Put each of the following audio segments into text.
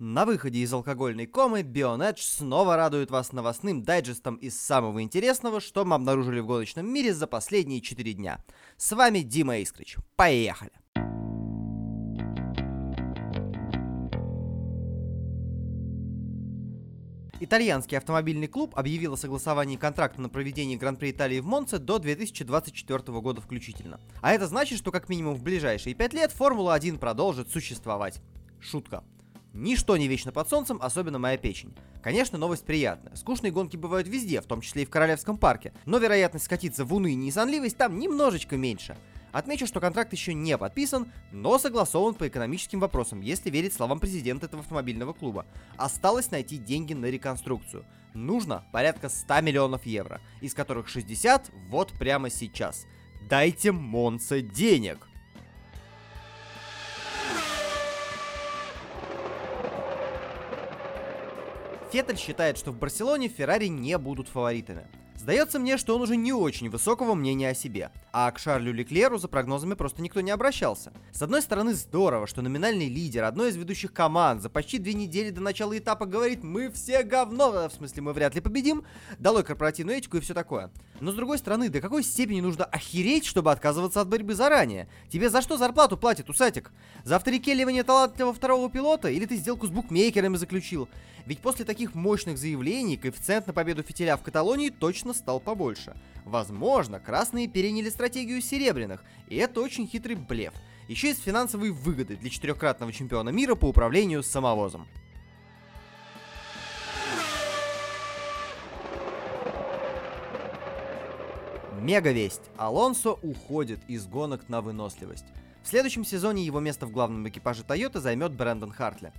На выходе из алкогольной комы Bionedge снова радует вас новостным дайджестом из самого интересного, что мы обнаружили в гоночном мире за последние 4 дня. С вами Дима Искрич. Поехали! Итальянский автомобильный клуб объявил о согласовании контракта на проведение Гран-при Италии в Монце до 2024 года включительно. А это значит, что как минимум в ближайшие 5 лет Формула-1 продолжит существовать. Шутка. Ничто не вечно под солнцем, особенно моя печень. Конечно, новость приятная. Скучные гонки бывают везде, в том числе и в Королевском парке, но вероятность скатиться в уныние и сонливость там немножечко меньше. Отмечу, что контракт еще не подписан, но согласован по экономическим вопросам, если верить словам президента этого автомобильного клуба. Осталось найти деньги на реконструкцию. Нужно порядка 100 миллионов евро, из которых 60 вот прямо сейчас. Дайте Монце денег! Феттель считает, что в Барселоне Феррари не будут фаворитами. Сдается мне, что он уже не очень высокого мнения о себе, а к Шарлю Леклеру за прогнозами просто никто не обращался. С одной стороны, здорово, что номинальный лидер одной из ведущих команд за почти две недели до начала этапа говорит «Мы все говно», в смысле мы вряд ли победим, долой корпоративную этику и все такое. Но с другой стороны, до какой степени нужно охереть, чтобы отказываться от борьбы заранее? Тебе за что зарплату платит, усатик? За авторекеливание талантливого второго пилота? Или ты сделку с букмекерами заключил? Ведь после таких мощных заявлений коэффициент на победу фитиля в Каталонии точно стал побольше. Возможно, красные переняли стратегию серебряных, и это очень хитрый блеф. Еще есть финансовые выгоды для четырехкратного чемпиона мира по управлению самовозом. Мега весть. Алонсо уходит из гонок на выносливость. В следующем сезоне его место в главном экипаже Toyota займет Брэндон Хартли.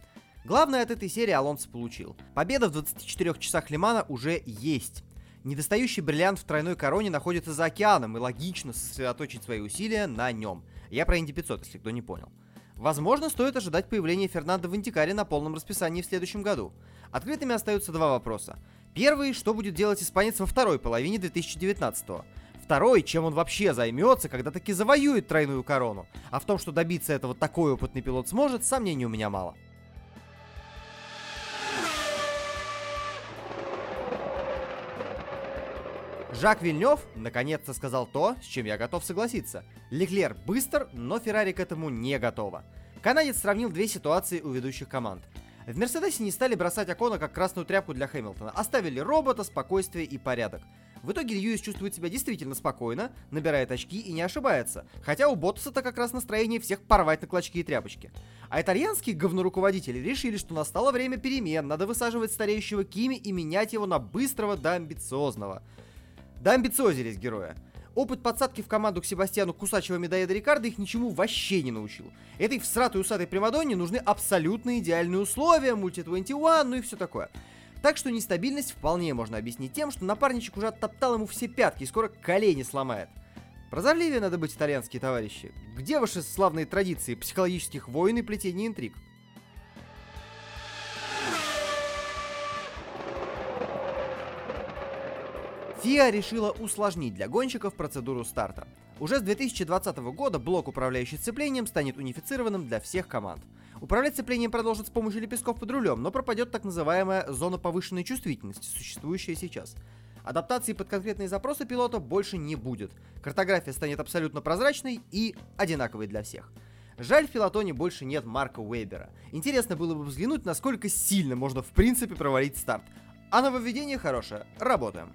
Главное от этой серии Алонсо получил. Победа в 24 часах Лимана уже есть. Недостающий бриллиант в тройной короне находится за океаном, и логично сосредоточить свои усилия на нем. Я про Инди 500, если кто не понял. Возможно, стоит ожидать появления Фернандо в Индикаре на полном расписании в следующем году. Открытыми остаются два вопроса. Первый, что будет делать испанец во второй половине 2019 -го? Второй, чем он вообще займется, когда таки завоюет тройную корону. А в том, что добиться этого такой опытный пилот сможет, сомнений у меня мало. Жак Вильнев наконец-то сказал то, с чем я готов согласиться. Леклер быстр, но Феррари к этому не готова. Канадец сравнил две ситуации у ведущих команд. В Мерседесе не стали бросать Акона как красную тряпку для Хэмилтона, оставили робота, спокойствие и порядок. В итоге Льюис чувствует себя действительно спокойно, набирает очки и не ошибается, хотя у Ботаса-то как раз настроение всех порвать на клочки и тряпочки. А итальянские говноруководители решили, что настало время перемен, надо высаживать стареющего Кими и менять его на быстрого да амбициозного. Да амбициозились героя. Опыт подсадки в команду к Себастьяну Кусачева Медоеда Рикардо их ничему вообще не научил. Этой всратой усатой Примадонне нужны абсолютно идеальные условия, мульти-21, ну и все такое. Так что нестабильность вполне можно объяснить тем, что напарничек уже оттоптал ему все пятки и скоро колени сломает. Прозорливее надо быть, итальянские товарищи. Где ваши славные традиции психологических войн и плетения интриг? FIA решила усложнить для гонщиков процедуру старта. Уже с 2020 года блок, управляющий сцеплением, станет унифицированным для всех команд. Управлять сцеплением продолжат с помощью лепестков под рулем, но пропадет так называемая зона повышенной чувствительности, существующая сейчас. Адаптации под конкретные запросы пилота больше не будет. Картография станет абсолютно прозрачной и одинаковой для всех. Жаль, в пилотоне больше нет Марка Уэбера. Интересно было бы взглянуть, насколько сильно можно в принципе провалить старт. А нововведение хорошее. Работаем.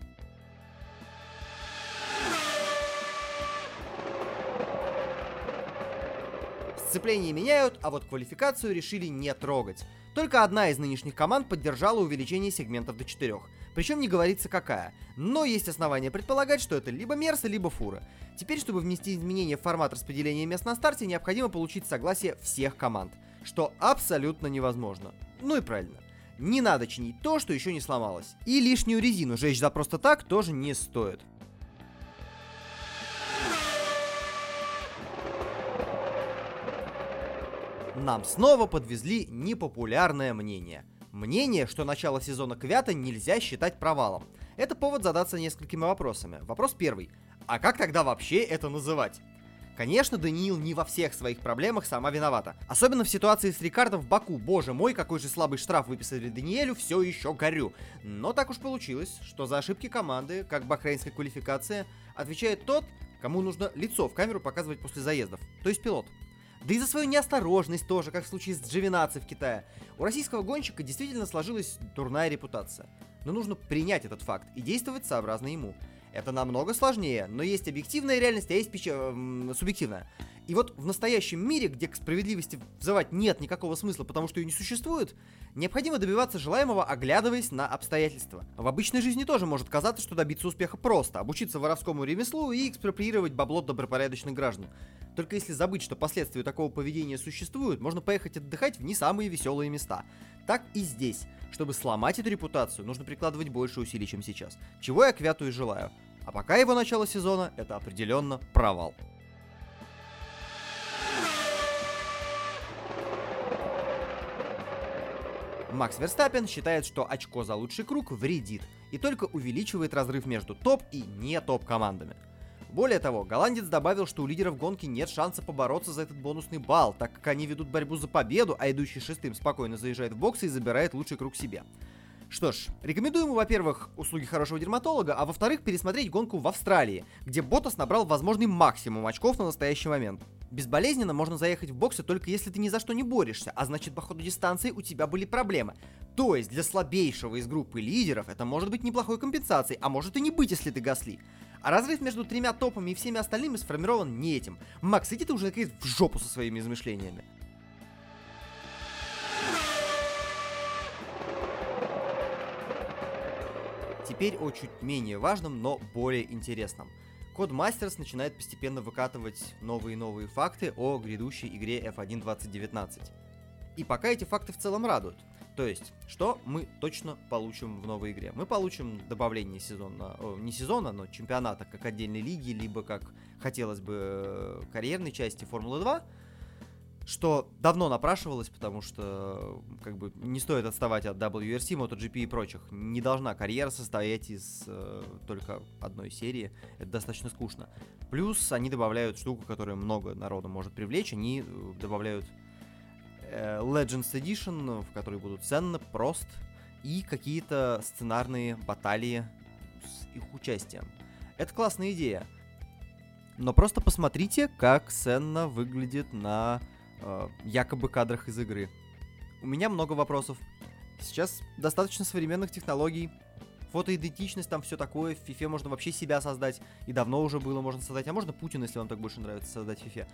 Сцепление меняют, а вот квалификацию решили не трогать. Только одна из нынешних команд поддержала увеличение сегментов до 4. Причем не говорится какая. Но есть основания предполагать, что это либо Мерса, либо Фура. Теперь, чтобы внести изменения в формат распределения мест на старте, необходимо получить согласие всех команд. Что абсолютно невозможно. Ну и правильно. Не надо чинить то, что еще не сломалось. И лишнюю резину жечь за просто так тоже не стоит. Нам снова подвезли непопулярное мнение. Мнение, что начало сезона Квята нельзя считать провалом. Это повод задаться несколькими вопросами. Вопрос первый. А как тогда вообще это называть? Конечно, Даниил не во всех своих проблемах сама виновата. Особенно в ситуации с Рикардо в Баку. Боже мой, какой же слабый штраф выписали Даниэлю, все еще горю. Но так уж получилось, что за ошибки команды, как бахрейнская квалификация, отвечает тот, кому нужно лицо в камеру показывать после заездов, то есть пилот. Да и за свою неосторожность тоже, как в случае с Джовинаци в Китае. У российского гонщика действительно сложилась дурная репутация. Но нужно принять этот факт и действовать сообразно ему. Это намного сложнее, но есть объективная реальность, а есть пич... э, субъективная. И вот в настоящем мире, где к справедливости взывать нет никакого смысла, потому что ее не существует, необходимо добиваться желаемого, оглядываясь на обстоятельства. В обычной жизни тоже может казаться, что добиться успеха просто, обучиться воровскому ремеслу и экспроприировать бабло добропорядочных граждан. Только если забыть, что последствия такого поведения существуют, можно поехать отдыхать в не самые веселые места. Так и здесь. Чтобы сломать эту репутацию, нужно прикладывать больше усилий, чем сейчас. Чего я Квяту и желаю. А пока его начало сезона, это определенно провал. Макс Верстаппен считает, что очко за лучший круг вредит и только увеличивает разрыв между топ и не топ командами. Более того, голландец добавил, что у лидеров гонки нет шанса побороться за этот бонусный балл, так как они ведут борьбу за победу, а идущий шестым спокойно заезжает в боксы и забирает лучший круг себе. Что ж, рекомендую ему, во-первых, услуги хорошего дерматолога, а во-вторых, пересмотреть гонку в Австралии, где Ботас набрал возможный максимум очков на настоящий момент. Безболезненно можно заехать в боксы только если ты ни за что не борешься, а значит по ходу дистанции у тебя были проблемы. То есть для слабейшего из группы лидеров это может быть неплохой компенсацией, а может и не быть, если ты Гасли. А разрыв между тремя топами и всеми остальными сформирован не этим. Макс, иди ты уже наконец в жопу со своими измышлениями. Теперь о чуть менее важном, но более интересном. Codemasters начинает постепенно выкатывать новые и новые факты о грядущей игре F1 2019. И пока эти факты в целом радуют. То есть, что мы точно получим в новой игре? Мы получим добавление сезона, не сезона, но чемпионата как отдельной лиги, либо как хотелось бы э, карьерной части Формулы 2, что давно напрашивалось, потому что как бы не стоит отставать от WRC, MotoGP и прочих. Не должна карьера состоять из э, только одной серии. Это достаточно скучно. Плюс они добавляют штуку, которая много народа может привлечь. Они э, добавляют э, Legends Edition, в которой будут Сенна, Прост и какие-то сценарные баталии с их участием. Это классная идея. Но просто посмотрите, как Сенна выглядит на э, якобы кадрах из игры. У меня много вопросов. Сейчас достаточно современных технологий. Фотоидентичность, там все такое. В FIFA можно вообще себя создать. И давно уже было можно создать. А можно Путин, если вам так больше нравится, создать в FIFA.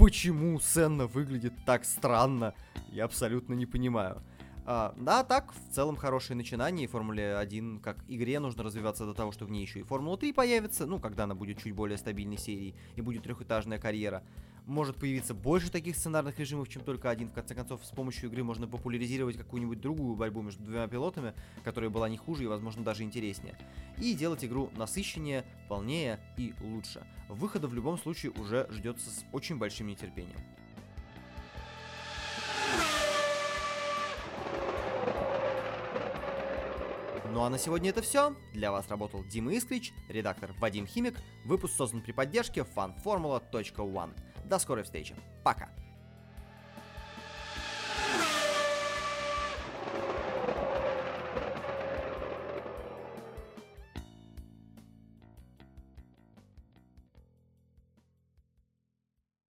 Почему Сенна выглядит так странно? Я абсолютно не понимаю. А, да, так, в целом хорошее начинание. И Формуле 1 как игре нужно развиваться до того, что в ней еще и Формула 3 появится. Ну, когда она будет чуть более стабильной серией и будет трехэтажная карьера может появиться больше таких сценарных режимов, чем только один. В конце концов, с помощью игры можно популяризировать какую-нибудь другую борьбу между двумя пилотами, которая была не хуже и, возможно, даже интереснее. И делать игру насыщеннее, полнее и лучше. Выхода в любом случае уже ждется с очень большим нетерпением. Ну а на сегодня это все. Для вас работал Дима Искрич, редактор Вадим Химик. Выпуск создан при поддержке fanformula.one. До скорой встречи. Пока.